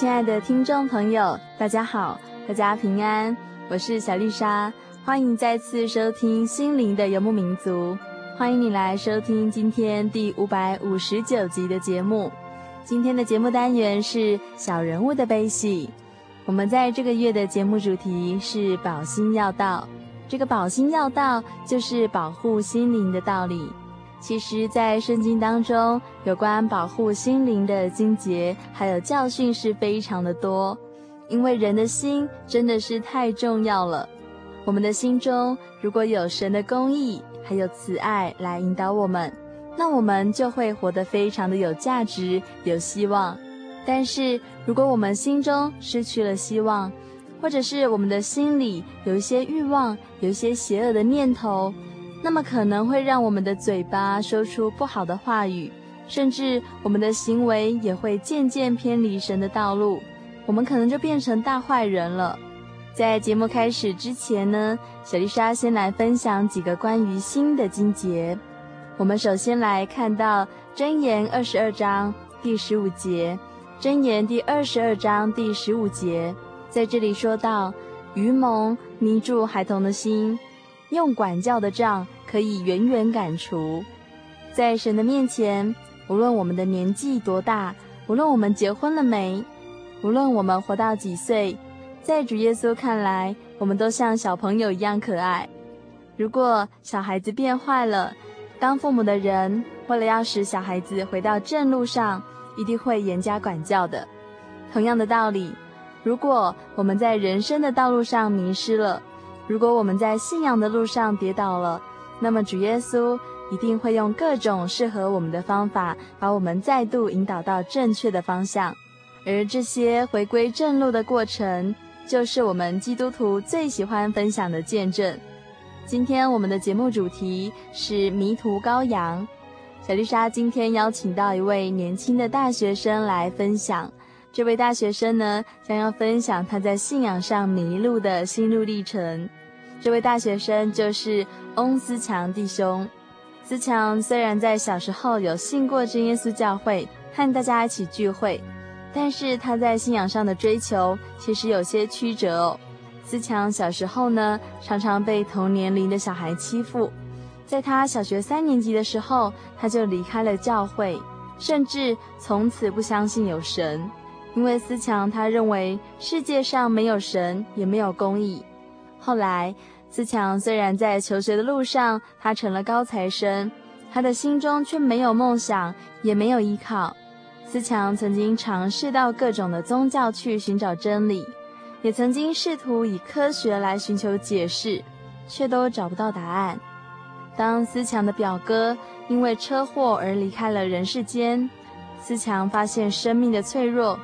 亲爱的听众朋友，大家好，大家平安，我是小丽莎，欢迎再次收听《心灵的游牧民族》，欢迎你来收听今天第五百五十九集的节目。今天的节目单元是小人物的悲喜。我们在这个月的节目主题是保心要道，这个保心要道就是保护心灵的道理。其实，在圣经当中，有关保护心灵的经节，还有教训是非常的多。因为人的心真的是太重要了。我们的心中如果有神的公义，还有慈爱来引导我们，那我们就会活得非常的有价值、有希望。但是，如果我们心中失去了希望，或者是我们的心里有一些欲望，有一些邪恶的念头，那么可能会让我们的嘴巴说出不好的话语，甚至我们的行为也会渐渐偏离神的道路，我们可能就变成大坏人了。在节目开始之前呢，小丽莎先来分享几个关于心的经节。我们首先来看到箴言二十二章第十五节，箴言第二十二章第十五节，在这里说到：愚蒙迷住孩童的心。用管教的杖可以远远赶除，在神的面前，无论我们的年纪多大，无论我们结婚了没，无论我们活到几岁，在主耶稣看来，我们都像小朋友一样可爱。如果小孩子变坏了，当父母的人为了要使小孩子回到正路上，一定会严加管教的。同样的道理，如果我们在人生的道路上迷失了，如果我们在信仰的路上跌倒了，那么主耶稣一定会用各种适合我们的方法，把我们再度引导到正确的方向。而这些回归正路的过程，就是我们基督徒最喜欢分享的见证。今天我们的节目主题是迷途羔羊。小丽莎今天邀请到一位年轻的大学生来分享。这位大学生呢，将要分享他在信仰上迷路的心路历程。这位大学生就是翁思强弟兄。思强虽然在小时候有信过真耶稣教会，和大家一起聚会，但是他在信仰上的追求其实有些曲折哦。思强小时候呢，常常被同年龄的小孩欺负。在他小学三年级的时候，他就离开了教会，甚至从此不相信有神，因为思强他认为世界上没有神，也没有公义。后来，思强虽然在求学的路上，他成了高材生，他的心中却没有梦想，也没有依靠。思强曾经尝试到各种的宗教去寻找真理，也曾经试图以科学来寻求解释，却都找不到答案。当思强的表哥因为车祸而离开了人世间，思强发现生命的脆弱，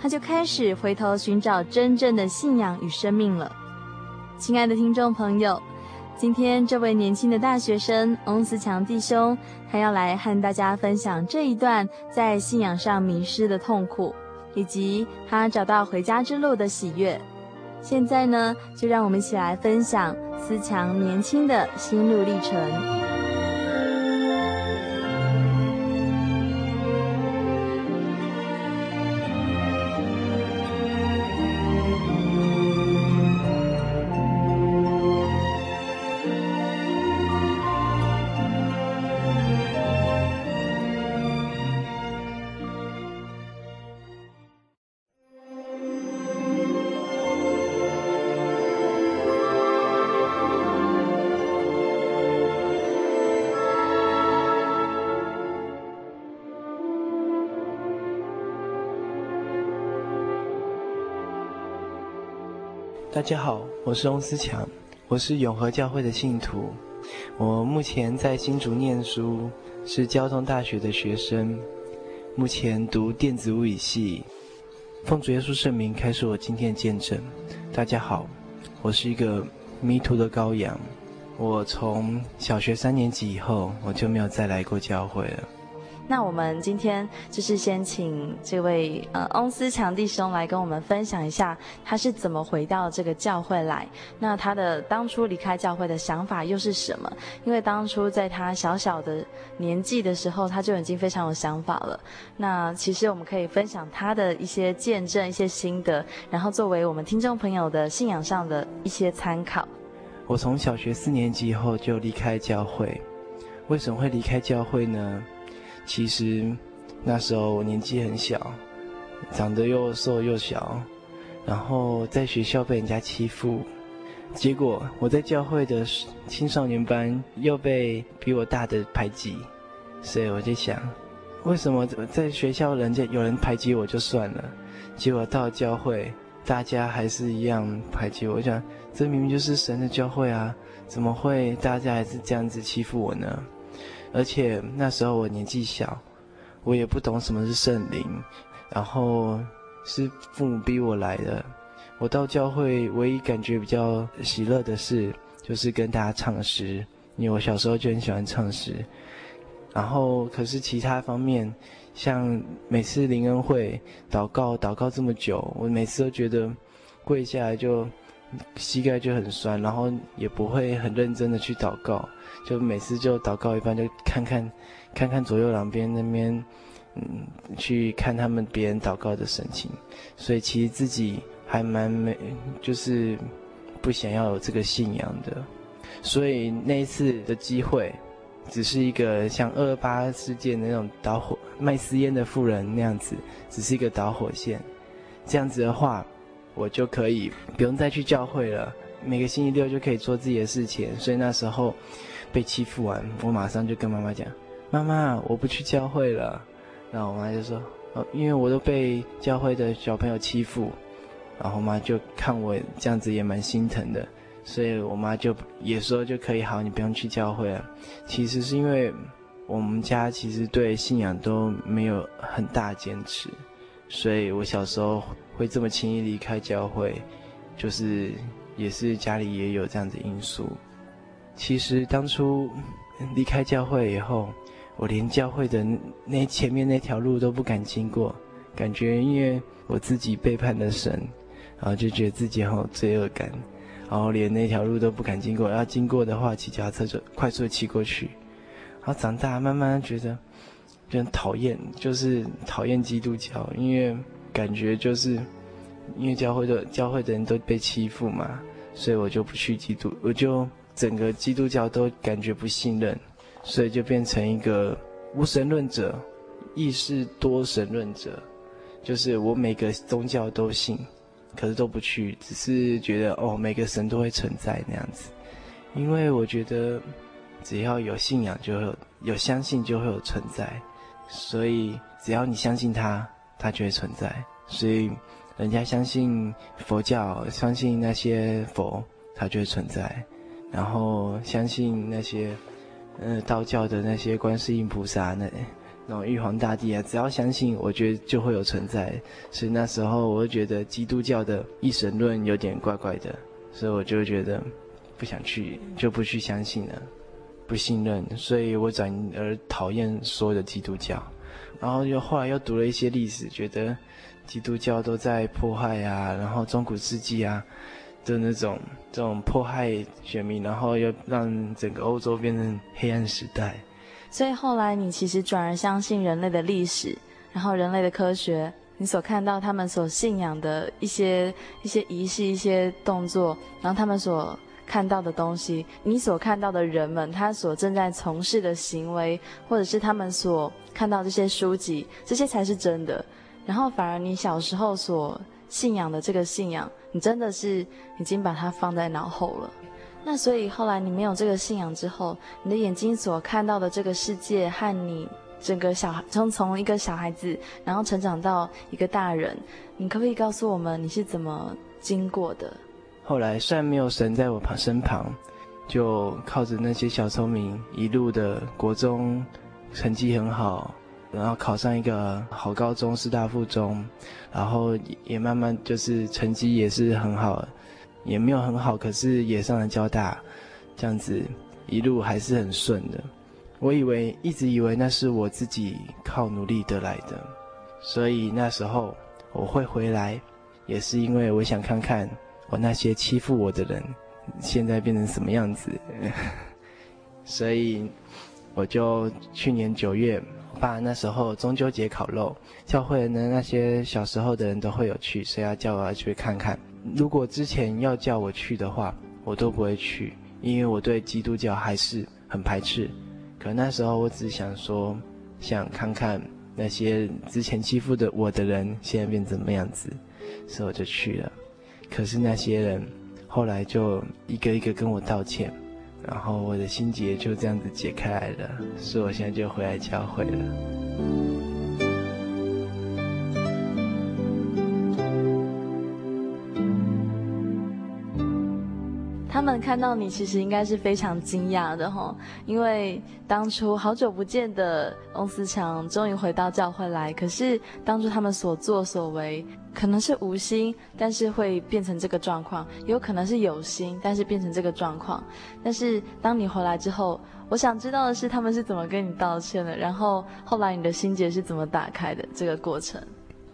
他就开始回头寻找真正的信仰与生命了。亲爱的听众朋友，今天这位年轻的大学生翁思强弟兄，他要来和大家分享这一段在信仰上迷失的痛苦，以及他找到回家之路的喜悦。现在呢，就让我们一起来分享思强年轻的心路历程。大家好，我是翁思强，我是永和教会的信徒。我目前在新竹念书，是交通大学的学生，目前读电子物理系。奉主耶稣圣名开始我今天的见证。大家好，我是一个迷途的羔羊。我从小学三年级以后，我就没有再来过教会了。那我们今天就是先请这位呃翁思强弟兄来跟我们分享一下他是怎么回到这个教会来。那他的当初离开教会的想法又是什么？因为当初在他小小的年纪的时候，他就已经非常有想法了。那其实我们可以分享他的一些见证、一些心得，然后作为我们听众朋友的信仰上的一些参考。我从小学四年级以后就离开教会，为什么会离开教会呢？其实那时候我年纪很小，长得又瘦又小，然后在学校被人家欺负，结果我在教会的青少年班又被比我大的排挤，所以我就想，为什么在学校人家有人排挤我就算了，结果到教会大家还是一样排挤我，我想这明明就是神的教会啊，怎么会大家还是这样子欺负我呢？而且那时候我年纪小，我也不懂什么是圣灵，然后是父母逼我来的。我到教会唯一感觉比较喜乐的事，就是跟大家唱诗，因为我小时候就很喜欢唱诗。然后可是其他方面，像每次灵恩会祷告祷告这么久，我每次都觉得跪下来就膝盖就很酸，然后也不会很认真的去祷告。就每次就祷告一半，就看看，看看左右两边那边，嗯，去看他们别人祷告的神情，所以其实自己还蛮没，就是不想要有这个信仰的。所以那一次的机会，只是一个像二八事件那种导火卖私烟的妇人那样子，只是一个导火线。这样子的话，我就可以不用再去教会了，每个星期六就可以做自己的事情。所以那时候。被欺负完，我马上就跟妈妈讲：“妈妈，我不去教会了。”然后我妈就说：“哦，因为我都被教会的小朋友欺负。”然后我妈就看我这样子也蛮心疼的，所以我妈就也说就可以好，你不用去教会了。其实是因为我们家其实对信仰都没有很大坚持，所以我小时候会这么轻易离开教会，就是也是家里也有这样子因素。其实当初离开教会以后，我连教会的那前面那条路都不敢经过，感觉因为我自己背叛了神，然后就觉得自己很有罪恶感，然后连那条路都不敢经过，要经过的话骑脚踏车就快速骑过去。然后长大慢慢觉得就很讨厌，就是讨厌基督教，因为感觉就是因为教会的教会的人都被欺负嘛，所以我就不去基督，我就。整个基督教都感觉不信任，所以就变成一个无神论者，亦是多神论者。就是我每个宗教都信，可是都不去，只是觉得哦，每个神都会存在那样子。因为我觉得只要有信仰，就会有，有相信，就会有存在。所以只要你相信他，他就会存在。所以人家相信佛教，相信那些佛，他就会存在。然后相信那些，呃，道教的那些观世音菩萨，那那种玉皇大帝啊，只要相信，我觉得就会有存在。所以那时候我就觉得基督教的一神论有点怪怪的，所以我就觉得不想去，就不去相信了，不信任。所以我转而讨厌所有的基督教。然后又后来又读了一些历史，觉得基督教都在迫害啊，然后中古世纪啊的那种这种迫害选民，然后又让整个欧洲变成黑暗时代。所以后来你其实转而相信人类的历史，然后人类的科学，你所看到他们所信仰的一些一些仪式、一些动作，然后他们所看到的东西，你所看到的人们他所正在从事的行为，或者是他们所看到这些书籍，这些才是真的。然后反而你小时候所信仰的这个信仰，你真的是已经把它放在脑后了。那所以后来你没有这个信仰之后，你的眼睛所看到的这个世界和你整个小孩从从一个小孩子，然后成长到一个大人，你可不可以告诉我们你是怎么经过的？后来虽然没有神在我旁身旁，就靠着那些小聪明，一路的国中成绩很好。然后考上一个好高中，师大附中，然后也慢慢就是成绩也是很好，也没有很好，可是也上了交大，这样子一路还是很顺的。我以为一直以为那是我自己靠努力得来的，所以那时候我会回来，也是因为我想看看我那些欺负我的人现在变成什么样子，所以我就去年九月。爸那时候中秋节烤肉，教会呢那些小时候的人都会有去，所以要叫我要去看看。如果之前要叫我去的话，我都不会去，因为我对基督教还是很排斥。可那时候我只想说，想看看那些之前欺负的我的人现在变怎么样子，所以我就去了。可是那些人后来就一个一个跟我道歉。然后我的心结就这样子解开来了，所以我现在就回来教会了。看到你，其实应该是非常惊讶的吼，因为当初好久不见的翁思强终于回到教会来，可是当初他们所作所为，可能是无心，但是会变成这个状况；有可能是有心，但是变成这个状况。但是当你回来之后，我想知道的是他们是怎么跟你道歉的，然后后来你的心结是怎么打开的这个过程。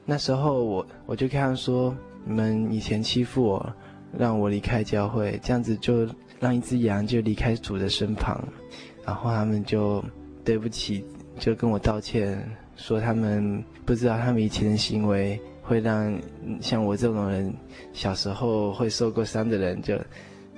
那时候我我就跟他说：“你们以前欺负我。”让我离开教会，这样子就让一只羊就离开主的身旁，然后他们就对不起，就跟我道歉，说他们不知道他们以前的行为会让像我这种人小时候会受过伤的人就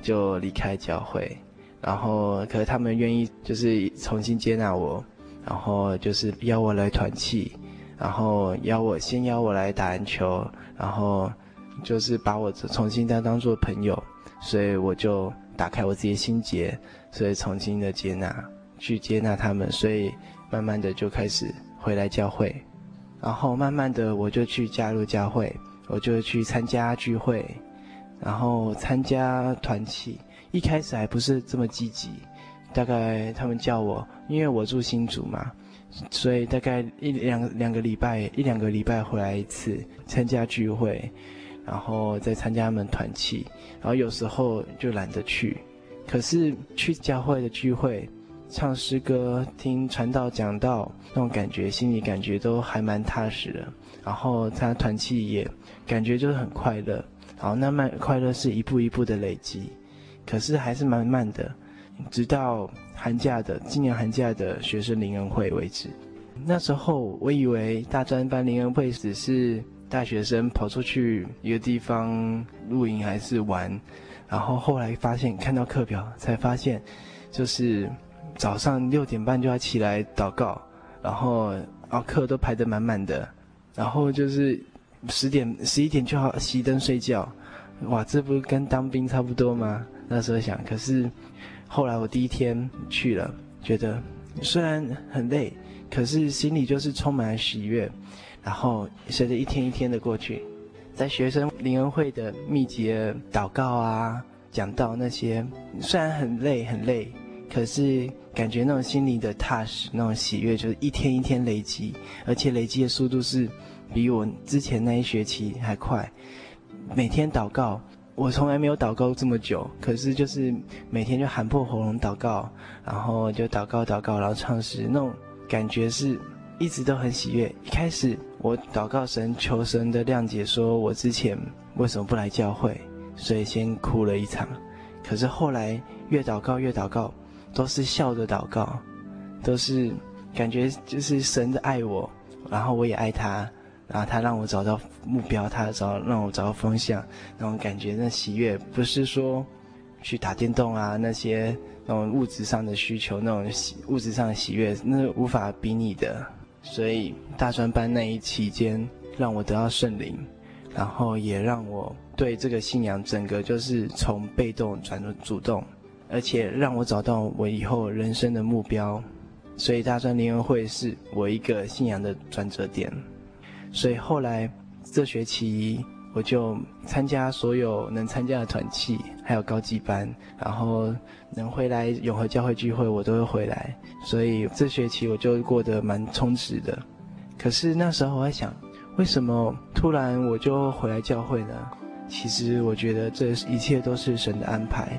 就离开教会，然后可是他们愿意就是重新接纳我，然后就是邀我来团契，然后邀我先邀我来打篮球，然后。就是把我重新再当做朋友，所以我就打开我自己的心结，所以重新的接纳，去接纳他们，所以慢慢的就开始回来教会，然后慢慢的我就去加入教会，我就去参加聚会，然后参加团契，一开始还不是这么积极，大概他们叫我，因为我住新竹嘛，所以大概一两两个礼拜，一两个礼拜回来一次参加聚会。然后再参加他们团契，然后有时候就懒得去，可是去教会的聚会，唱诗歌、听传道讲道，那种感觉，心里感觉都还蛮踏实的。然后参加团契也感觉就是很快乐，然后那慢快乐是一步一步的累积，可是还是蛮慢的，直到寒假的今年寒假的学生灵恩会为止。那时候我以为大专班灵恩会只是。大学生跑出去一个地方露营还是玩，然后后来发现看到课表才发现，就是早上六点半就要起来祷告，然后啊课都排得满满的，然后就是十点十一点就要熄灯睡觉，哇，这不跟当兵差不多吗？那时候想，可是后来我第一天去了，觉得虽然很累，可是心里就是充满了喜悦。然后随着一天一天的过去，在学生灵恩会的密集的祷告啊、讲到那些，虽然很累很累，可是感觉那种心里的踏实、那种喜悦，就是一天一天累积，而且累积的速度是比我之前那一学期还快。每天祷告，我从来没有祷告这么久，可是就是每天就喊破喉咙祷告，然后就祷告祷告，然后唱诗，那种感觉是一直都很喜悦。一开始。我祷告神，求神的谅解，说我之前为什么不来教会，所以先哭了一场。可是后来越祷告越祷告，都是笑着祷告，都是感觉就是神的爱我，然后我也爱他，然后他让我找到目标，他找让我找到方向，那种感觉那喜悦，不是说去打电动啊那些那种物质上的需求，那种物质上的喜悦，那是无法比拟的。所以大专班那一期间，让我得到圣灵，然后也让我对这个信仰整个就是从被动转入主动，而且让我找到我以后人生的目标。所以大专联合会是我一个信仰的转折点。所以后来这学期我就参加所有能参加的团契，还有高级班，然后能回来永和教会聚会，我都会回来。所以这学期我就过得蛮充实的。可是那时候我在想，为什么突然我就回来教会呢？其实我觉得这一切都是神的安排。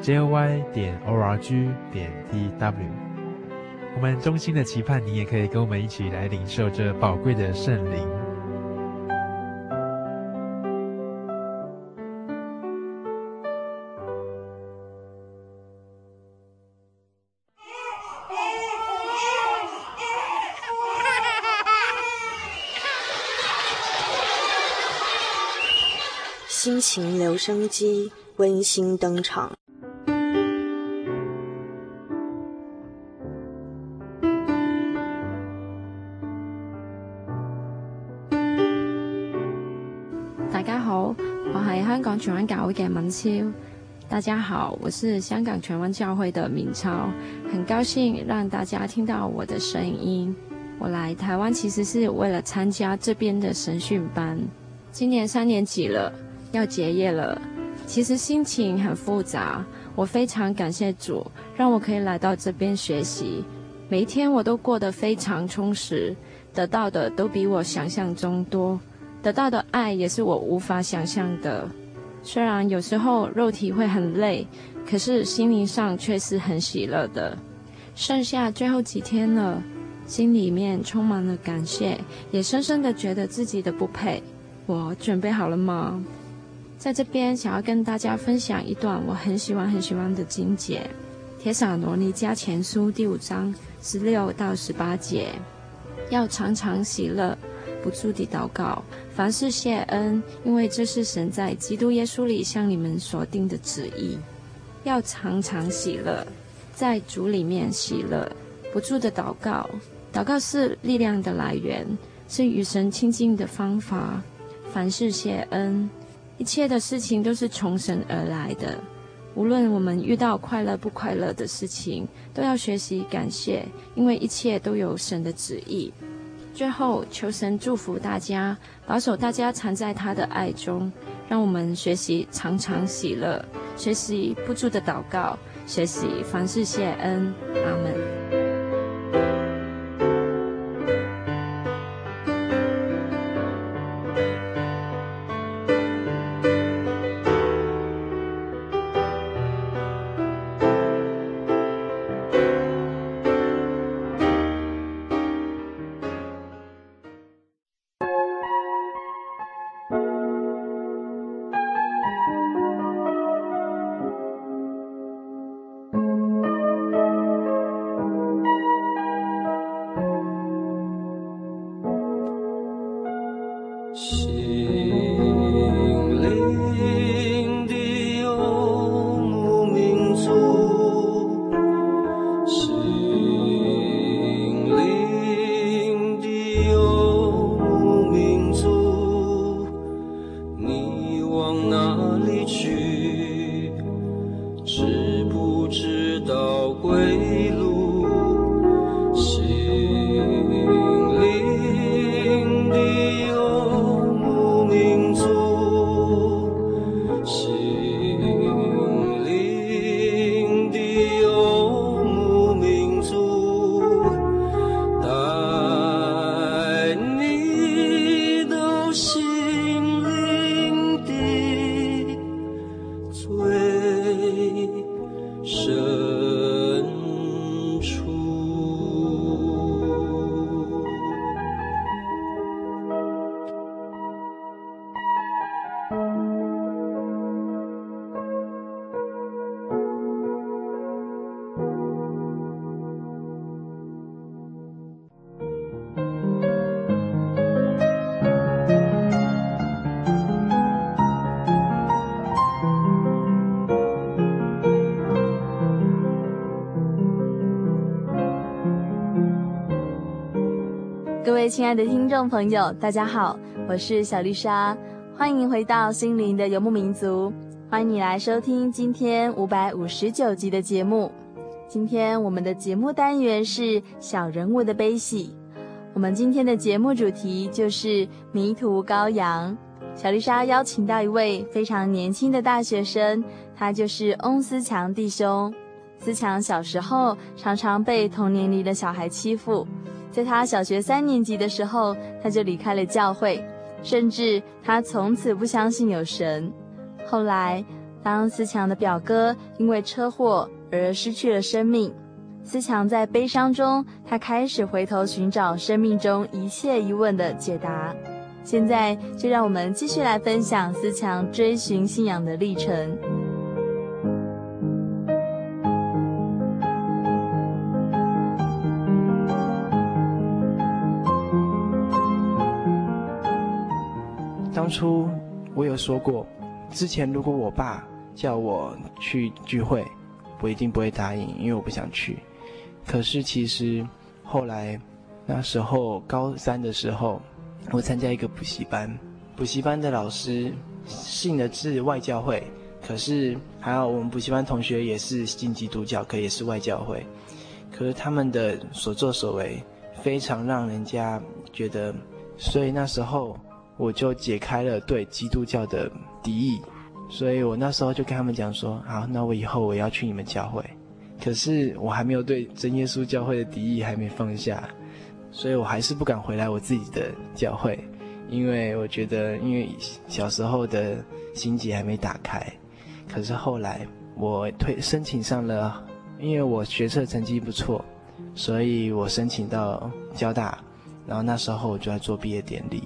J Y 点 org 点 tw，我们衷心的期盼你也可以跟我们一起来领受这宝贵的圣灵。心情留声机温馨登场。荃湾教会嘅敏超，大家好，我是香港荃湾教会的敏超，很高兴让大家听到我的声音。我来台湾其实是为了参加这边的神训班，今年三年级了，要结业了，其实心情很复杂。我非常感谢主，让我可以来到这边学习，每一天我都过得非常充实，得到的都比我想象中多，得到的爱也是我无法想象的。虽然有时候肉体会很累，可是心灵上却是很喜乐的。剩下最后几天了，心里面充满了感谢，也深深的觉得自己的不配。我准备好了吗？在这边想要跟大家分享一段我很喜欢很喜欢的经节，《铁撒罗尼加前书》第五章十六到十八节，要常常喜乐，不住地祷告，凡事谢恩，因为这是神在基督耶稣里向你们所定的旨意。要常常喜乐，在主里面喜乐，不住地祷告。祷告是力量的来源，是与神亲近的方法。凡事谢恩，一切的事情都是从神而来的。无论我们遇到快乐不快乐的事情，都要学习感谢，因为一切都有神的旨意。最后，求神祝福大家，保守大家藏在他的爱中，让我们学习常常喜乐，学习不住的祷告，学习凡事谢恩。阿门。亲爱的听众朋友，大家好，我是小丽莎，欢迎回到心灵的游牧民族，欢迎你来收听今天五百五十九集的节目。今天我们的节目单元是小人物的悲喜，我们今天的节目主题就是迷途羔羊。小丽莎邀请到一位非常年轻的大学生，他就是翁思强弟兄。思强小时候常常被同年龄的小孩欺负。在他小学三年级的时候，他就离开了教会，甚至他从此不相信有神。后来，当思强的表哥因为车祸而失去了生命，思强在悲伤中，他开始回头寻找生命中一切疑问的解答。现在，就让我们继续来分享思强追寻信仰的历程。当初我有说过，之前如果我爸叫我去聚会，我一定不会答应，因为我不想去。可是其实后来那时候高三的时候，我参加一个补习班，补习班的老师信的是外教会，可是还好我们补习班同学也是信基督教，可也是外教会。可是他们的所作所为非常让人家觉得，所以那时候。我就解开了对基督教的敌意，所以我那时候就跟他们讲说：好，那我以后我要去你们教会。可是我还没有对真耶稣教会的敌意还没放下，所以我还是不敢回来我自己的教会，因为我觉得，因为小时候的心结还没打开。可是后来我推申请上了，因为我学测成绩不错，所以我申请到交大，然后那时候我就在做毕业典礼。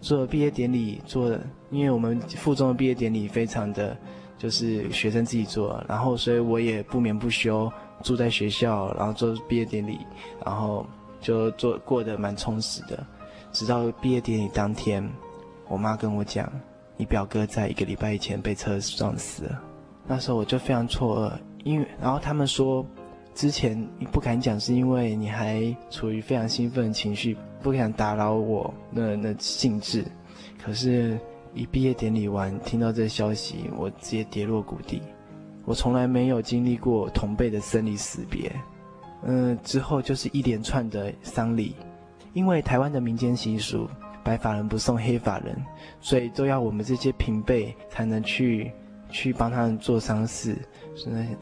做毕业典礼，做，因为我们附中的毕业典礼非常的，就是学生自己做，然后所以我也不眠不休住在学校，然后做毕业典礼，然后就做过得蛮充实的。直到毕业典礼当天，我妈跟我讲，你表哥在一个礼拜以前被车撞死了。那时候我就非常错愕，因为然后他们说，之前你不敢讲，是因为你还处于非常兴奋的情绪。不敢打扰我那那兴致，可是，一毕业典礼完，听到这消息，我直接跌落谷底。我从来没有经历过同辈的生离死别，嗯，之后就是一连串的丧礼，因为台湾的民间习俗，白发人不送黑发人，所以都要我们这些平辈才能去去帮他们做丧事，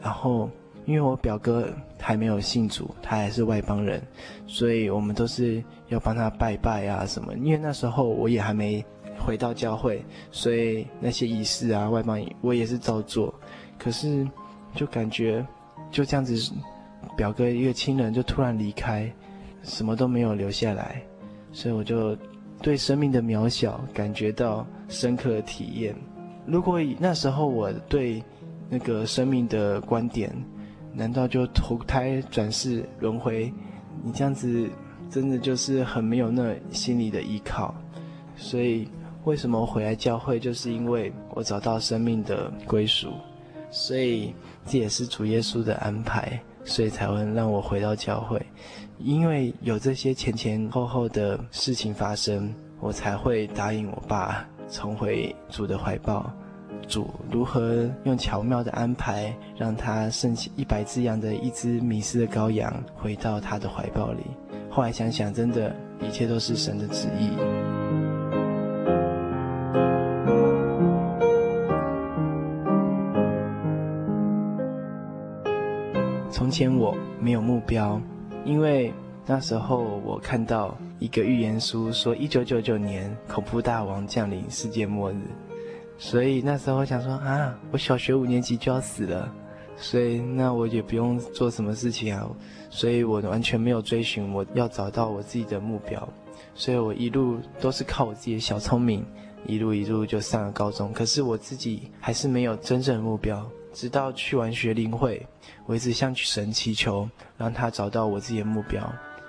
然后。因为我表哥还没有信主，他还是外邦人，所以我们都是要帮他拜拜啊什么。因为那时候我也还没回到教会，所以那些仪式啊，外邦我也是照做。可是就感觉就这样子，表哥一个亲人就突然离开，什么都没有留下来，所以我就对生命的渺小感觉到深刻的体验。如果以那时候我对那个生命的观点。难道就投胎转世轮回？你这样子真的就是很没有那心里的依靠。所以为什么回来教会，就是因为我找到生命的归属。所以这也是主耶稣的安排，所以才会让我回到教会。因为有这些前前后后的事情发生，我才会答应我爸重回主的怀抱。主如何用巧妙的安排，让他剩下一百只羊的一只迷失的羔羊回到他的怀抱里？后来想想，真的，一切都是神的旨意。从前我没有目标，因为那时候我看到一个预言书说，一九九九年恐怖大王降临，世界末日。所以那时候我想说啊，我小学五年级就要死了，所以那我也不用做什么事情啊，所以我完全没有追寻我要找到我自己的目标，所以我一路都是靠我自己的小聪明，一路一路就上了高中。可是我自己还是没有真正的目标，直到去完学龄会，我一直向神祈求，让他找到我自己的目标。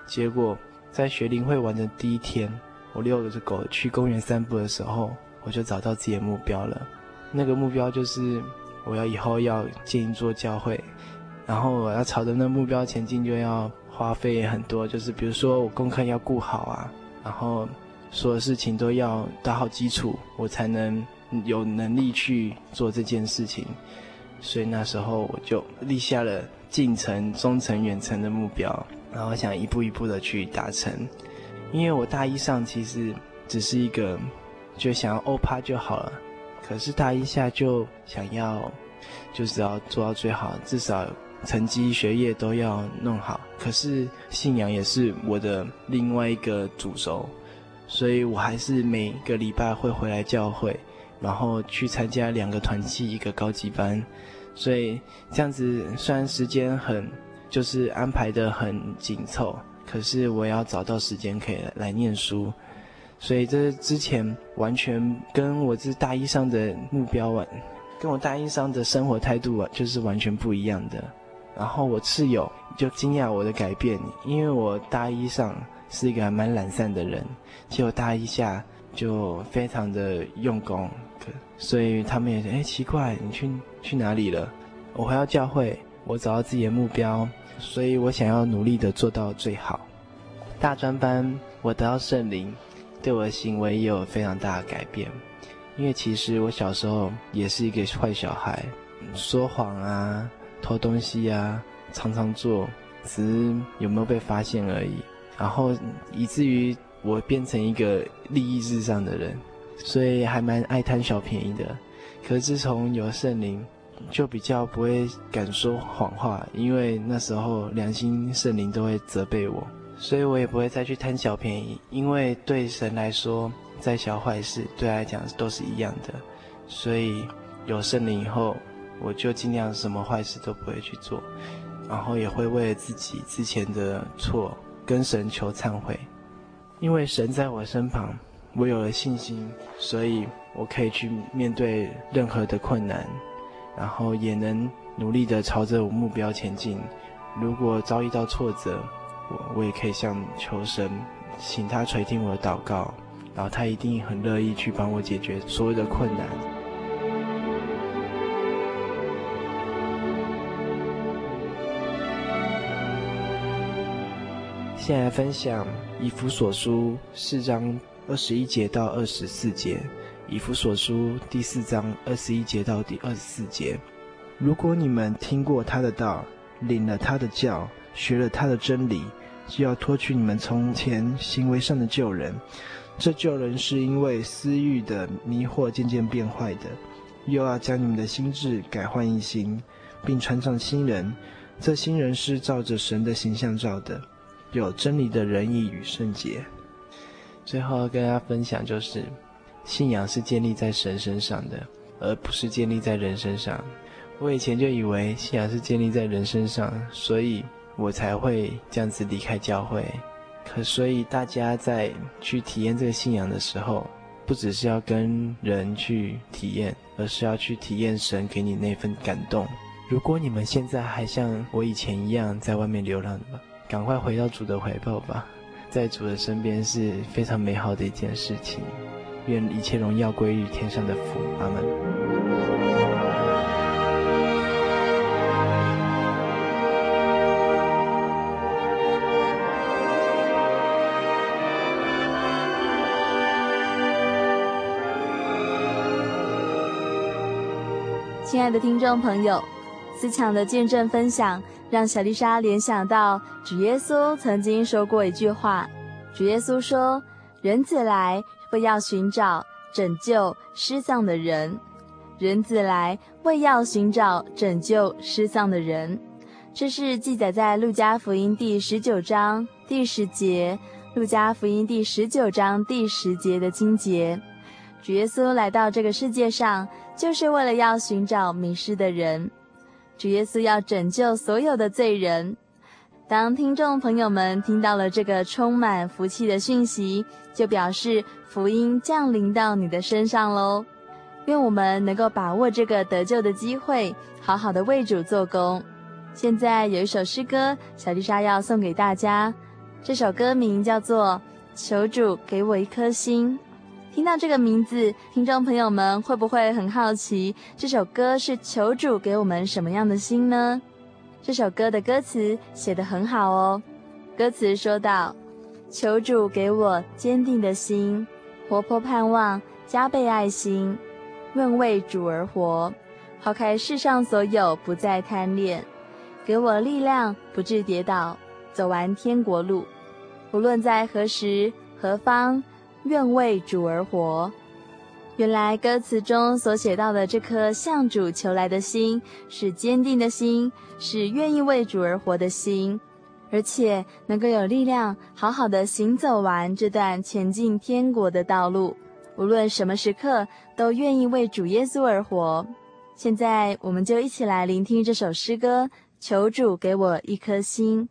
结果在学龄会玩的第一天，我遛着狗去公园散步的时候。我就找到自己的目标了，那个目标就是我要以后要建一座教会，然后我要朝着那目标前进，就要花费很多，就是比如说我功课要顾好啊，然后所有事情都要打好基础，我才能有能力去做这件事情。所以那时候我就立下了近程、中程、远程的目标，然后想一步一步的去达成。因为我大一上其实只是一个。就想要欧趴就好了，可是他一下就想要，就是要做到最好，至少成绩学业都要弄好。可是信仰也是我的另外一个主轴，所以我还是每个礼拜会回来教会，然后去参加两个团契，一个高级班。所以这样子虽然时间很就是安排得很紧凑，可是我要找到时间可以来，来念书。所以这之前完全跟我这大一上的目标完，跟我大一上的生活态度啊，就是完全不一样的。然后我室友就惊讶我的改变，因为我大一上是一个还蛮懒散的人，结果大一下就非常的用功，所以他们也说：“哎，奇怪，你去去哪里了？”我回到教会，我找到自己的目标，所以我想要努力的做到最好。大专班我得到圣灵。对我的行为也有非常大的改变，因为其实我小时候也是一个坏小孩，说谎啊、偷东西啊，常常做，只是有没有被发现而已。然后以至于我变成一个利益至上的人，所以还蛮爱贪小便宜的。可是自从有了圣灵，就比较不会敢说谎话，因为那时候良心圣灵都会责备我。所以我也不会再去贪小便宜，因为对神来说，再小坏事对他来讲都是一样的。所以有圣灵以后，我就尽量什么坏事都不会去做，然后也会为了自己之前的错跟神求忏悔。因为神在我身旁，我有了信心，所以我可以去面对任何的困难，然后也能努力的朝着我目标前进。如果遭遇到挫折，我也可以向求神，请他垂听我的祷告，然后他一定很乐意去帮我解决所有的困难。现在分享以弗所书四章二十一节到二十四节。以弗所书第四章二十一节到第二十四节。如果你们听过他的道，领了他的教，学了他的真理，就要脱去你们从前行为上的旧人。这旧人是因为私欲的迷惑渐渐变坏的。又要将你们的心志改换一新，并穿上新人。这新人是照着神的形象造的。有真理的仁义与圣洁。最后跟大家分享，就是信仰是建立在神身上的，而不是建立在人身上。我以前就以为信仰是建立在人身上，所以我才会这样子离开教会。可所以大家在去体验这个信仰的时候，不只是要跟人去体验，而是要去体验神给你那份感动。如果你们现在还像我以前一样在外面流浪的，赶快回到主的怀抱吧，在主的身边是非常美好的一件事情。愿一切荣耀归于天上的父。阿门。亲爱的听众朋友，思强的见证分享。让小丽莎联想到主耶稣曾经说过一句话：“主耶稣说，人子来为要寻找拯救失丧的人，人子来为要寻找拯救失丧的人。”这是记载在路加福音第十九章第十节，路加福音第十九章第十节的经节。主耶稣来到这个世界上，就是为了要寻找迷失的人。主耶稣要拯救所有的罪人。当听众朋友们听到了这个充满福气的讯息，就表示福音降临到你的身上喽。愿我们能够把握这个得救的机会，好好的为主做工。现在有一首诗歌，小丽莎要送给大家。这首歌名叫做《求主给我一颗心》。听到这个名字，听众朋友们会不会很好奇，这首歌是求主给我们什么样的心呢？这首歌的歌词写得很好哦。歌词说道：“求主给我坚定的心，活泼盼望，加倍爱心，愿为主而活，抛开世上所有，不再贪恋，给我力量，不致跌倒，走完天国路，无论在何时何方。”愿为主而活。原来歌词中所写到的这颗向主求来的心，是坚定的心，是愿意为主而活的心，而且能够有力量，好好的行走完这段前进天国的道路。无论什么时刻，都愿意为主耶稣而活。现在，我们就一起来聆听这首诗歌，求主给我一颗心。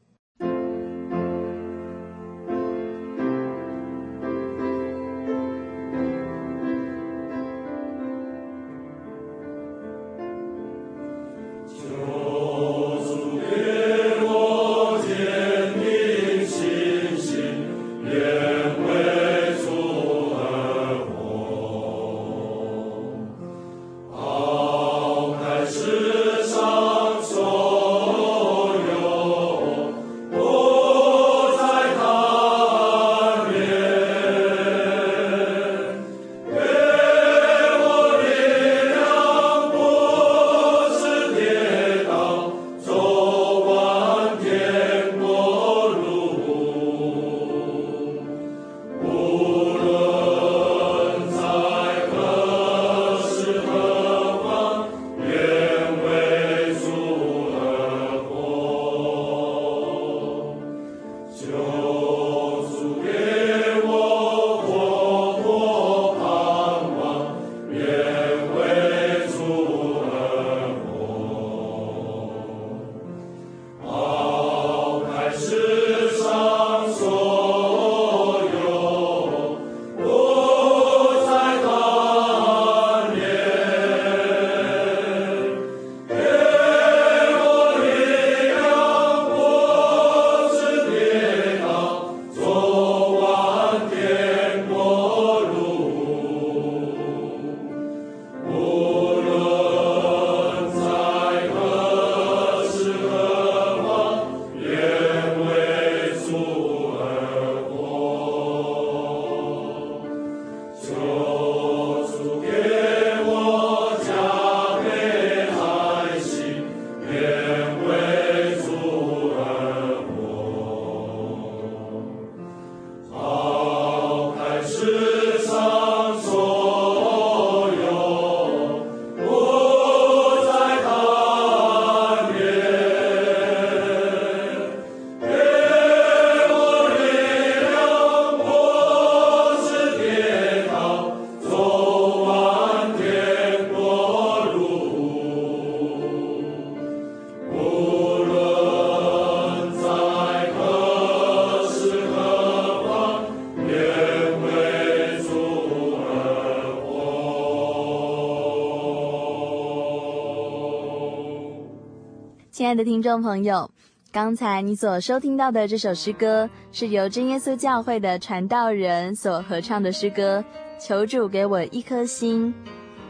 的听众朋友，刚才你所收听到的这首诗歌，是由真耶稣教会的传道人所合唱的诗歌。求主给我一颗心。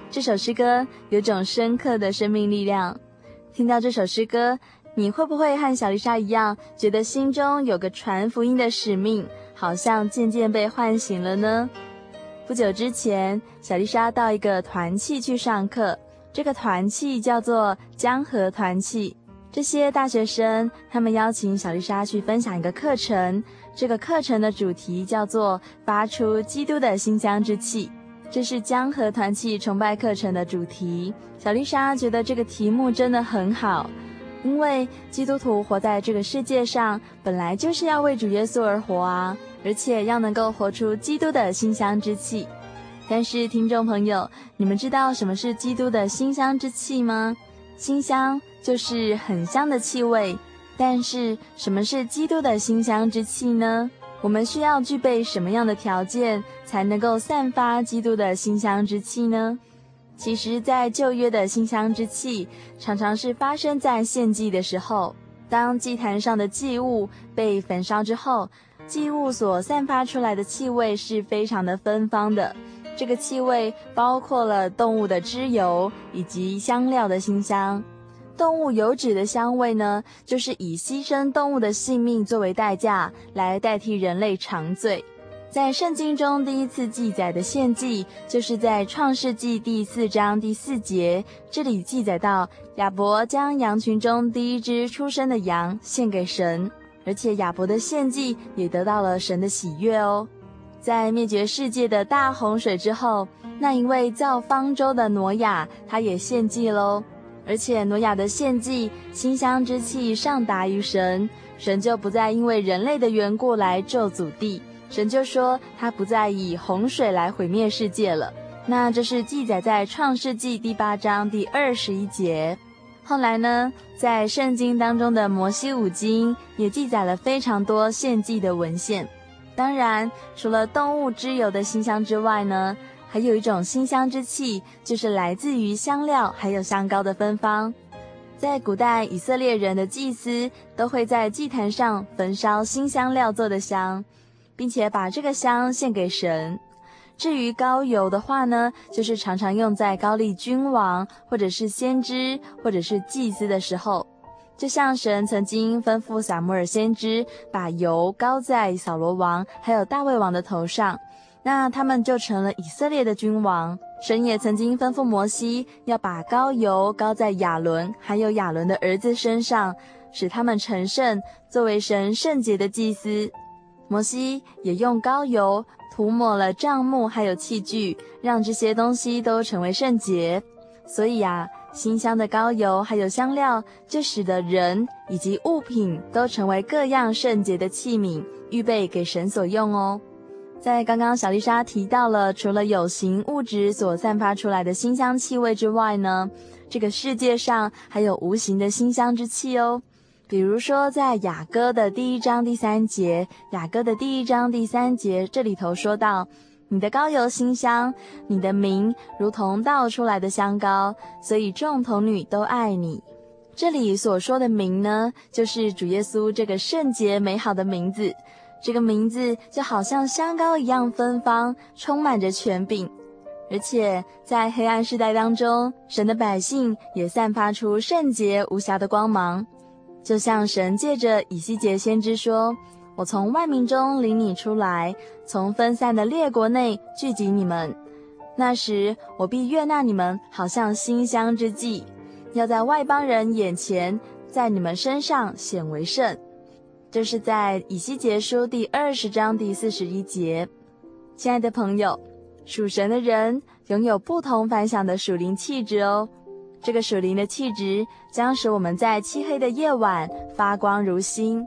这首诗歌有种深刻的生命力量。听到这首诗歌，你会不会和小丽莎一样，觉得心中有个传福音的使命，好像渐渐被唤醒了呢？不久之前，小丽莎到一个团契去上课，这个团契叫做江河团契。这些大学生，他们邀请小丽莎去分享一个课程。这个课程的主题叫做“发出基督的馨香之气”，这是江河团契崇拜课程的主题。小丽莎觉得这个题目真的很好，因为基督徒活在这个世界上，本来就是要为主耶稣而活啊，而且要能够活出基督的馨香之气。但是，听众朋友，你们知道什么是基督的馨香之气吗？馨香就是很香的气味。但是，什么是基督的馨香之气呢？我们需要具备什么样的条件才能够散发基督的馨香之气呢？其实，在旧约的馨香之气，常常是发生在献祭的时候。当祭坛上的祭物被焚烧之后，祭物所散发出来的气味是非常的芬芳的。这个气味包括了动物的脂油以及香料的馨香。动物油脂的香味呢，就是以牺牲动物的性命作为代价，来代替人类尝罪。在圣经中第一次记载的献祭，就是在创世纪第四章第四节，这里记载到亚伯将羊群中第一只出生的羊献给神，而且亚伯的献祭也得到了神的喜悦哦。在灭绝世界的大洪水之后，那一位造方舟的挪亚，他也献祭喽。而且挪亚的献祭馨香之气上达于神，神就不再因为人类的缘故来咒诅地，神就说他不再以洪水来毁灭世界了。那这是记载在创世纪第八章第二十一节。后来呢，在圣经当中的摩西五经也记载了非常多献祭的文献。当然，除了动物之油的馨香之外呢，还有一种馨香之气，就是来自于香料还有香膏的芬芳。在古代，以色列人的祭司都会在祭坛上焚烧新香料做的香，并且把这个香献给神。至于膏油的话呢，就是常常用在高丽君王或者是先知或者是祭司的时候，就像神曾经吩咐撒母耳先知把油膏在扫罗王还有大卫王的头上。那他们就成了以色列的君王。神也曾经吩咐摩西要把膏油膏在亚伦还有亚伦的儿子身上，使他们成圣，作为神圣洁的祭司。摩西也用膏油涂抹了帐幕还有器具，让这些东西都成为圣洁。所以啊，馨香的膏油还有香料，就使得人以及物品都成为各样圣洁的器皿，预备给神所用哦。在刚刚，小丽莎提到了，除了有形物质所散发出来的馨香气味之外呢，这个世界上还有无形的馨香之气哦。比如说，在雅歌的第一章第三节，雅歌的第一章第三节这里头说到：“你的膏油馨香，你的名如同倒出来的香膏，所以众童女都爱你。”这里所说的名呢，就是主耶稣这个圣洁美好的名字。这个名字就好像香膏一样芬芳，充满着权柄，而且在黑暗世代当中，神的百姓也散发出圣洁无瑕的光芒，就像神借着以西结先知说：“我从万民中领你出来，从分散的列国内聚集你们，那时我必悦纳你们，好像馨香之祭，要在外邦人眼前，在你们身上显为圣。”这是在以西结书第二十章第四十一节。亲爱的朋友，属神的人拥有不同凡响的属灵气质哦。这个属灵的气质将使我们在漆黑的夜晚发光如星。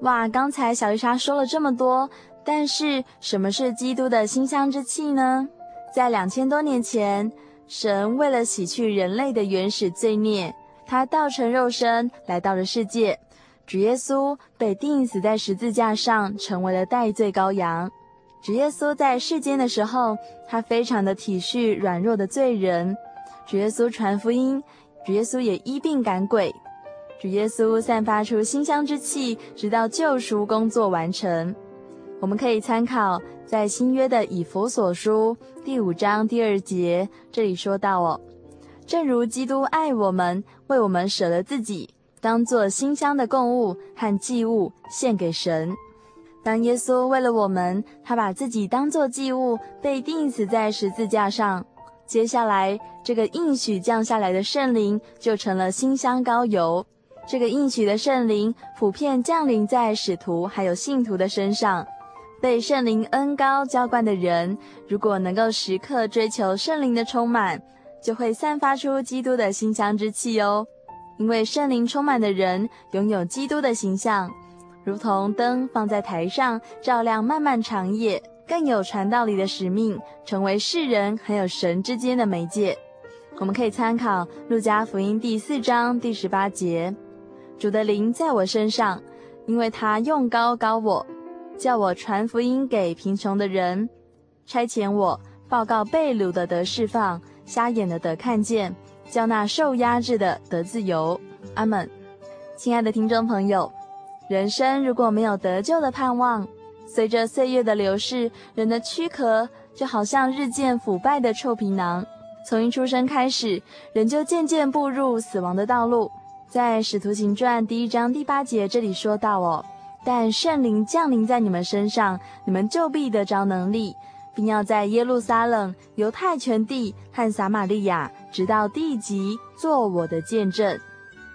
哇，刚才小丽莎说了这么多，但是什么是基督的馨香之气呢？在两千多年前，神为了洗去人类的原始罪孽，他道成肉身来到了世界。主耶稣被钉死在十字架上，成为了代罪羔羊。主耶稣在世间的时候，他非常的体恤软弱的罪人。主耶稣传福音，主耶稣也医病赶鬼。主耶稣散发出馨香之气，直到救赎工作完成。我们可以参考在新约的以弗所书第五章第二节，这里说到哦，正如基督爱我们，为我们舍了自己，当作馨香的供物和祭物献给神。当耶稣为了我们，他把自己当作祭物，被钉死在十字架上。接下来，这个应许降下来的圣灵就成了馨香膏油。这个应许的圣灵普遍降临在使徒还有信徒的身上。被圣灵恩膏浇灌的人，如果能够时刻追求圣灵的充满，就会散发出基督的馨香之气哦。因为圣灵充满的人拥有基督的形象，如同灯放在台上照亮漫漫长夜，更有传道里的使命，成为世人还有神之间的媒介。我们可以参考路加福音第四章第十八节：主的灵在我身上，因为他用膏膏我。叫我传福音给贫穷的人，差遣我报告被掳的得释放，瞎眼的得看见，叫那受压制的得自由。阿门。亲爱的听众朋友，人生如果没有得救的盼望，随着岁月的流逝，人的躯壳就好像日渐腐败的臭皮囊，从一出生开始，人就渐渐步入死亡的道路。在《使徒行传》第一章第八节这里说到哦。但圣灵降临在你们身上，你们就必得着能力，并要在耶路撒冷、犹太全地和撒玛利亚，直到地极，做我的见证。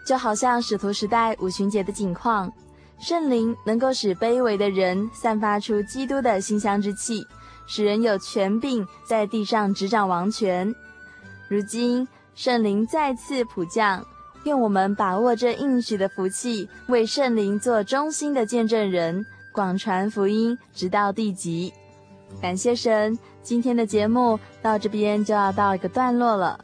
就好像使徒时代五旬节的景况，圣灵能够使卑微的人散发出基督的馨香之气，使人有权柄在地上执掌王权。如今圣灵再次普降。愿我们把握这应许的福气，为圣灵做忠心的见证人，广传福音，直到地极。感谢神，今天的节目到这边就要到一个段落了。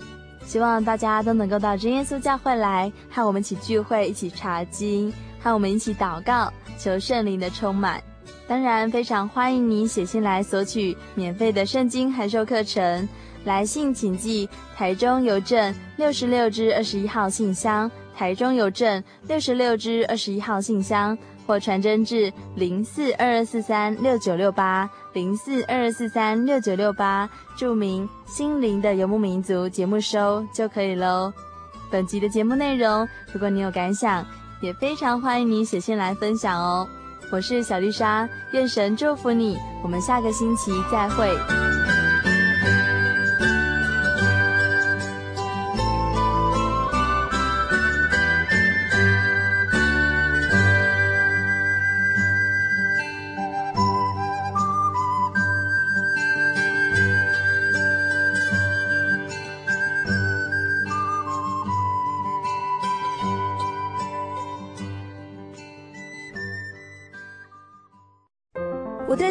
希望大家都能够到真耶稣教会来，和我们一起聚会，一起查经，和我们一起祷告，求圣灵的充满。当然，非常欢迎你写信来索取免费的圣经函授课程。来信请寄台中邮政六十六支二十一号信箱，台中邮政六十六支二十一号信箱，或传真至零四二二四三六九六八零四二二四三六九六八，注明“心灵的游牧民族”节目收就可以喽。本集的节目内容，如果你有感想，也非常欢迎你写信来分享哦。我是小丽莎，愿神祝福你，我们下个星期再会。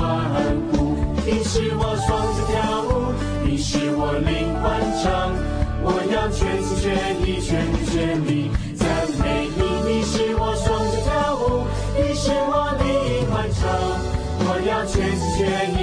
欢呼，你使我双脚跳舞，你使我灵魂唱，我要全心全意全心全力赞美你，你使我双脚跳舞，你使我灵魂唱，我要全心全意。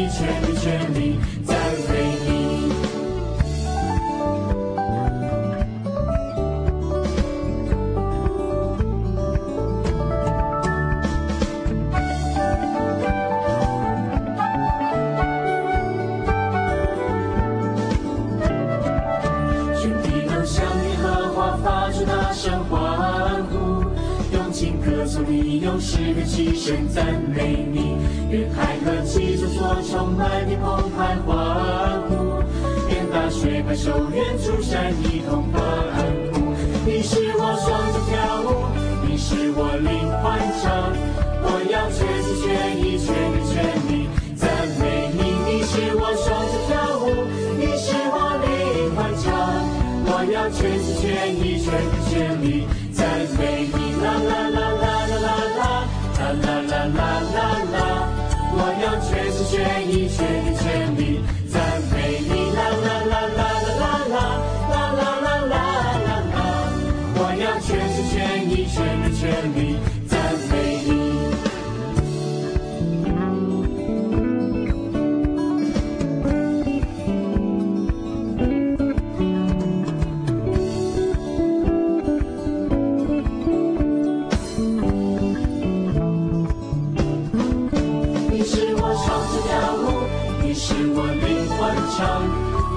的齐声赞美你，愿海和七座所充满的澎湃欢呼，愿大水拍手，愿诸山一同欢呼。你是我双脚跳舞，你是我灵欢唱，我要全心全意全力全力赞美你。你是我双脚跳舞，你是我灵欢唱，我要全心全意全心全。全力全力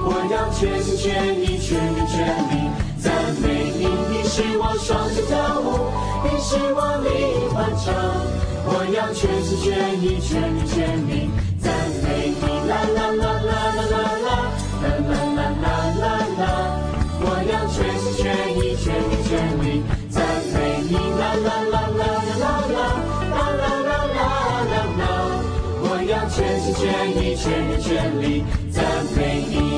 我要全心全意、全意全力赞美你，你是我双脚跳舞，你是我灵魂唱。我要全心全意、全力全力赞美你，啦啦啦啦啦啦啦，啦啦啦啦啦啦。我要全心全意、全力全力赞美你，啦啦啦啦啦啦啦，啦啦啦啦啦啦。我要全心全意、全力全力赞美你。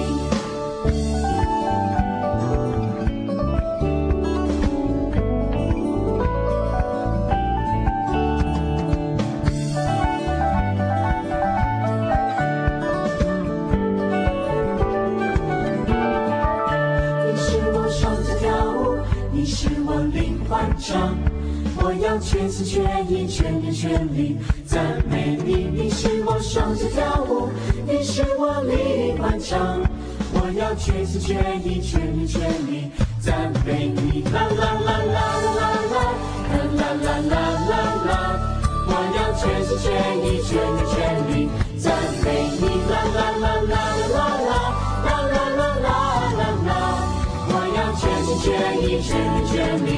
全心全意，全心全力，赞美你！你是我双脚跳舞，你是我灵魂强。我要全心全意，全心全力，赞美你！啦啦啦啦啦啦啦啦啦啦啦！我要全心全意，全心全力，赞美你！啦啦啦啦啦啦啦啦啦啦啦！我要全心全意，全心全力。